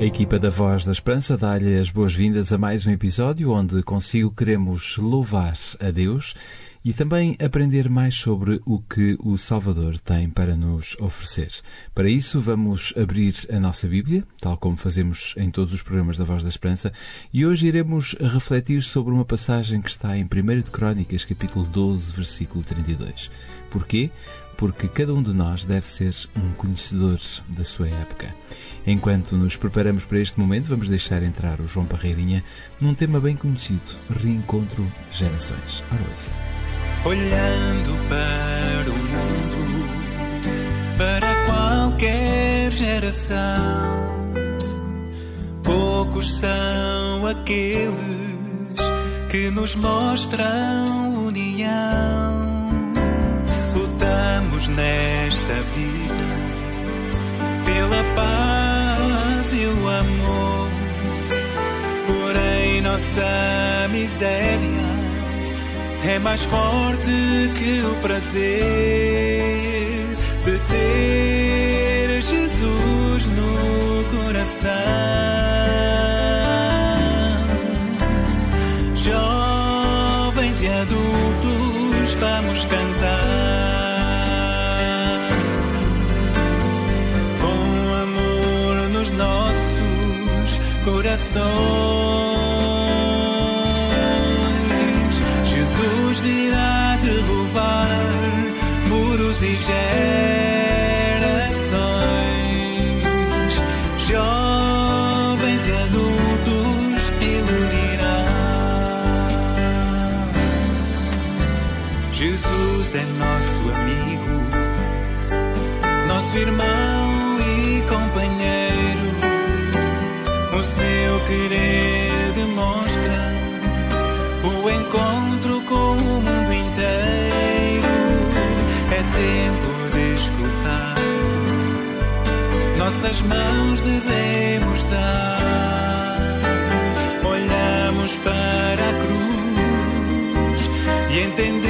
A equipa da Voz da Esperança dá-lhe as boas-vindas a mais um episódio onde consigo queremos louvar a Deus e também aprender mais sobre o que o Salvador tem para nos oferecer. Para isso, vamos abrir a nossa Bíblia, tal como fazemos em todos os programas da Voz da Esperança, e hoje iremos refletir sobre uma passagem que está em 1 de Crónicas, capítulo 12, versículo 32. Porquê? Porque cada um de nós deve ser um conhecedor da sua época. Enquanto nos preparamos para este momento, vamos deixar entrar o João Parreirinha num tema bem conhecido: Reencontro de Gerações. Ora. Olhando para o mundo, para qualquer geração, poucos são aqueles que nos mostram união nesta vida pela paz e o amor. Porém, nossa miséria é mais forte que o prazer de ter Jesus no coração. Jovens e adultos, vamos cantar. Corações. Jesus virá derrubar muros e gerações, jovens e adultos ilunirá. Jesus é nosso amigo, nosso irmão querer demonstra o encontro com o mundo inteiro. É tempo de escutar, nossas mãos devemos dar. Olhamos para a cruz e entendemos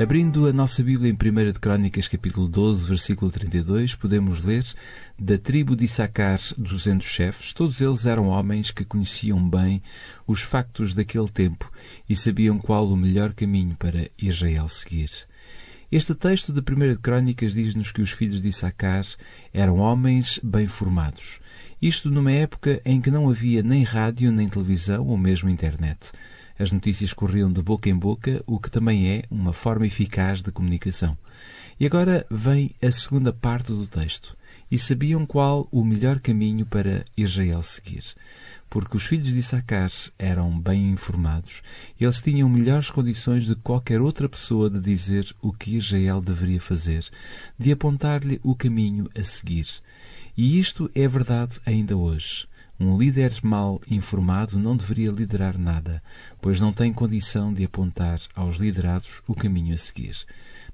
Abrindo a nossa Bíblia em 1 de Crónicas, capítulo 12, versículo 32, podemos ler da tribo de Issacar, duzentos chefes, todos eles eram homens que conheciam bem os factos daquele tempo e sabiam qual o melhor caminho para Israel seguir. Este texto de 1 de Crónicas diz-nos que os filhos de Issacar eram homens bem formados. Isto numa época em que não havia nem rádio, nem televisão ou mesmo internet. As notícias corriam de boca em boca, o que também é uma forma eficaz de comunicação. E agora vem a segunda parte do texto. e sabiam qual o melhor caminho para Israel seguir. Porque os filhos de Issacar eram bem informados, eles tinham melhores condições de qualquer outra pessoa de dizer o que Israel deveria fazer, de apontar-lhe o caminho a seguir. E isto é verdade ainda hoje. Um líder mal informado não deveria liderar nada, pois não tem condição de apontar aos liderados o caminho a seguir.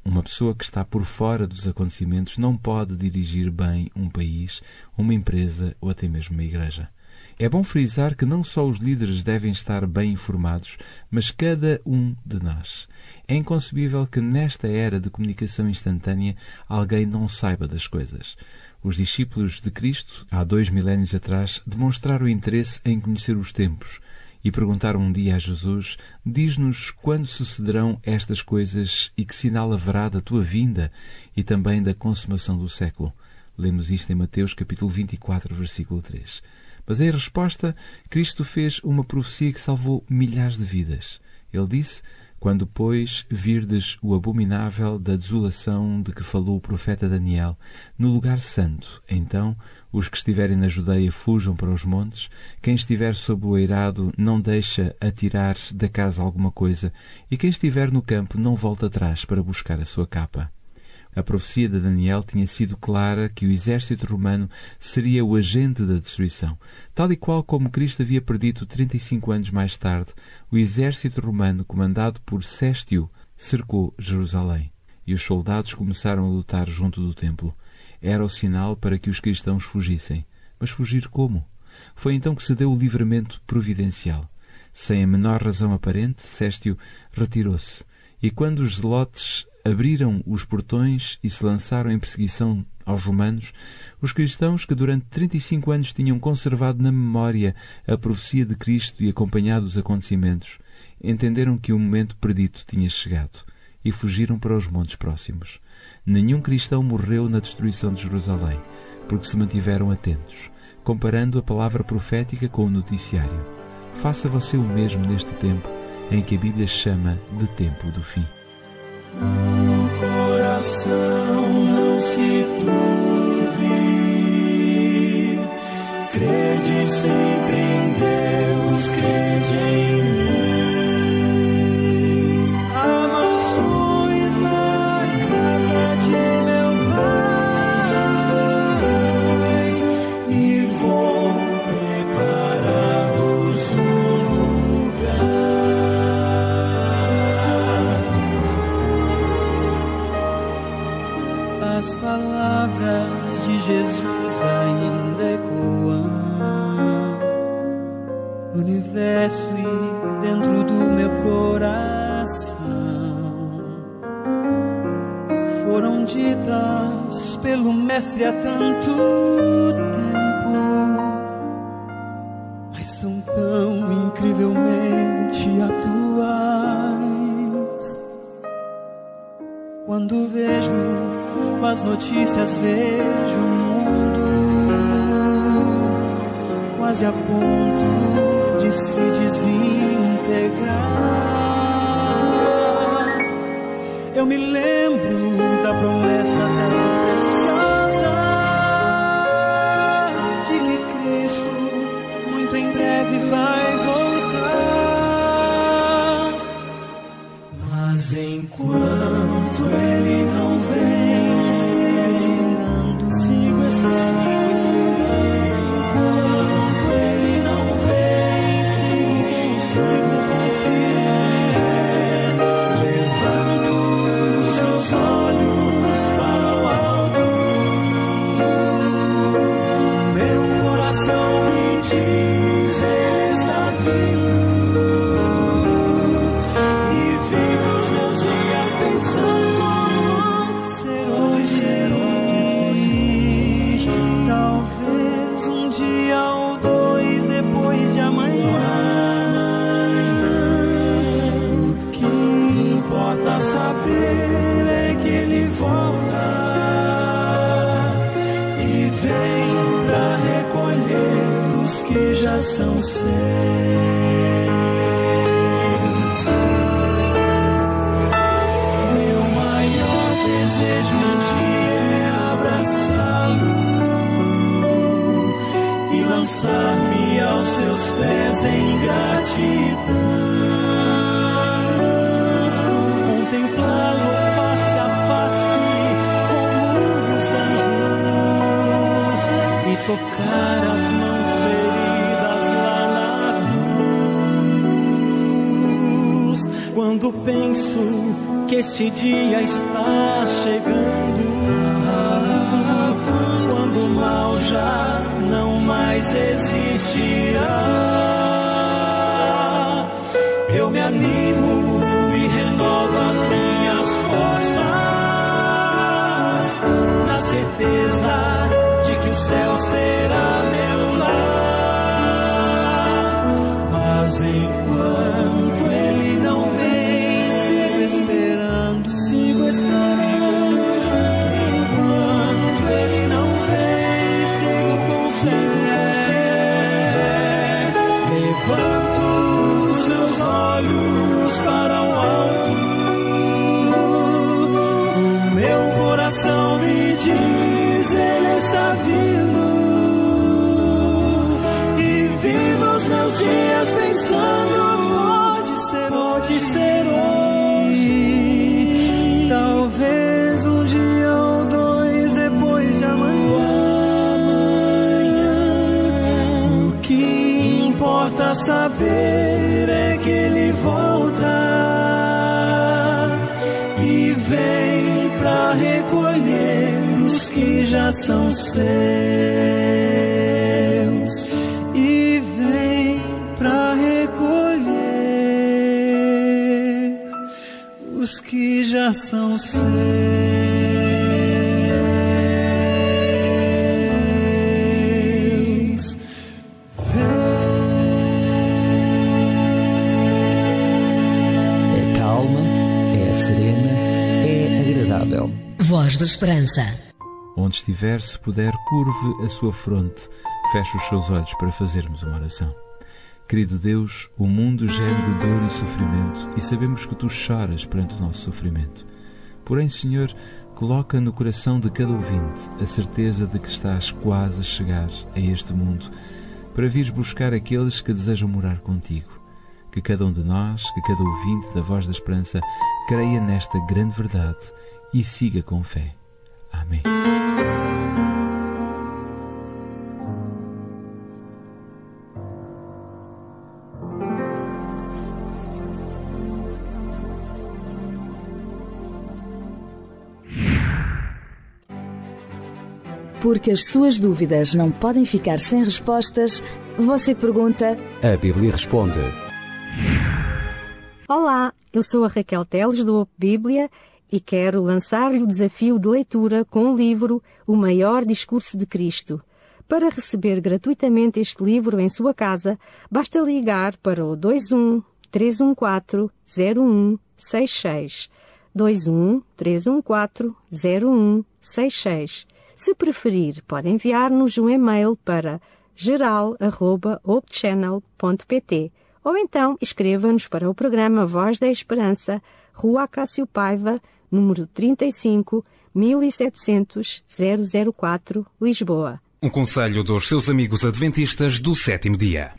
Uma pessoa que está por fora dos acontecimentos não pode dirigir bem um país, uma empresa ou até mesmo uma igreja. É bom frisar que não só os líderes devem estar bem informados, mas cada um de nós. É inconcebível que nesta era de comunicação instantânea alguém não saiba das coisas. Os discípulos de Cristo, há dois milénios atrás, demonstraram interesse em conhecer os tempos e perguntaram um dia a Jesus: Diz-nos quando sucederão estas coisas e que sinal haverá da tua vinda e também da consumação do século. Lemos isto em Mateus capítulo 24, versículo 3. Mas em resposta, Cristo fez uma profecia que salvou milhares de vidas. Ele disse: quando, pois, virdes o abominável da desolação de que falou o profeta Daniel no lugar santo, então os que estiverem na Judeia fujam para os montes, quem estiver sob o eirado não deixa atirar da casa alguma coisa, e quem estiver no campo não volta atrás para buscar a sua capa. A profecia de Daniel tinha sido clara que o exército romano seria o agente da destruição, tal e qual como Cristo havia predito 35 anos mais tarde, o exército romano comandado por Sestio cercou Jerusalém, e os soldados começaram a lutar junto do templo. Era o sinal para que os cristãos fugissem. Mas fugir como? Foi então que se deu o livramento providencial. Sem a menor razão aparente, Sestio retirou-se, e quando os zelotes abriram os portões e se lançaram em perseguição aos romanos, os cristãos que durante 35 anos tinham conservado na memória a profecia de Cristo e acompanhado os acontecimentos, entenderam que o momento predito tinha chegado e fugiram para os montes próximos. Nenhum cristão morreu na destruição de Jerusalém, porque se mantiveram atentos, comparando a palavra profética com o noticiário. Faça você o mesmo neste tempo em que a Bíblia chama de tempo do fim. O coração não se turbe, crede sempre em Deus, crede Jesus ainda ecoam no universo e dentro do meu coração. Foram ditas pelo Mestre há tanto tempo, mas são tão incrivelmente atuais. Quando vejo as notícias, vejo o mundo quase a ponto de se desintegrar. Eu me lembro da promessa tão Quando penso que este dia está chegando, quando o mal já não mais existirá, eu me animo e renovo as minhas forças, na certeza de que o céu será meu dias pensando, pode ser, pode ser hoje. Talvez um dia ou dois depois de amanhã. O que importa saber é que ele volta e vem pra recolher os que já são seus é agradável. Voz da Esperança. Onde estiver, se puder, curve a sua fronte, feche os seus olhos para fazermos uma oração. Querido Deus, o mundo geme de dor e sofrimento e sabemos que tu choras perante o nosso sofrimento. Porém, Senhor, coloca no coração de cada ouvinte a certeza de que estás quase a chegar a este mundo para vires buscar aqueles que desejam morar contigo. Que cada um de nós, que cada ouvinte da Voz da Esperança creia nesta grande verdade e siga com fé. Amém. Porque as suas dúvidas não podem ficar sem respostas, você pergunta A Bíblia responde. Olá, eu sou a Raquel Teles do Op Bíblia e quero lançar-lhe o desafio de leitura com o livro O Maior Discurso de Cristo. Para receber gratuitamente este livro em sua casa, basta ligar para o 21 314 0166. 21 314 0166. Se preferir, pode enviar-nos um e-mail para geral.opchannel.pt ou então escreva-nos para o programa Voz da Esperança, Rua Cássio Paiva, número 35, 1700 004, Lisboa. Um conselho dos seus amigos adventistas do sétimo dia.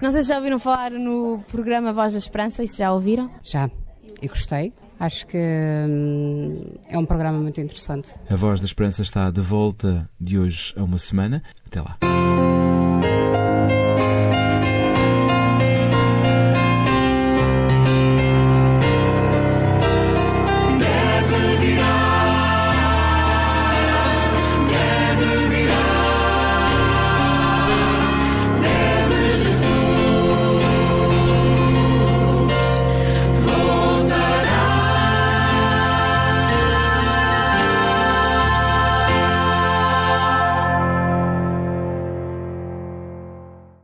Não sei se já ouviram falar no programa Voz da Esperança, e se já ouviram. Já, e gostei. Acho que hum, é um programa muito interessante. A Voz da Esperança está de volta de hoje a uma semana. Até lá.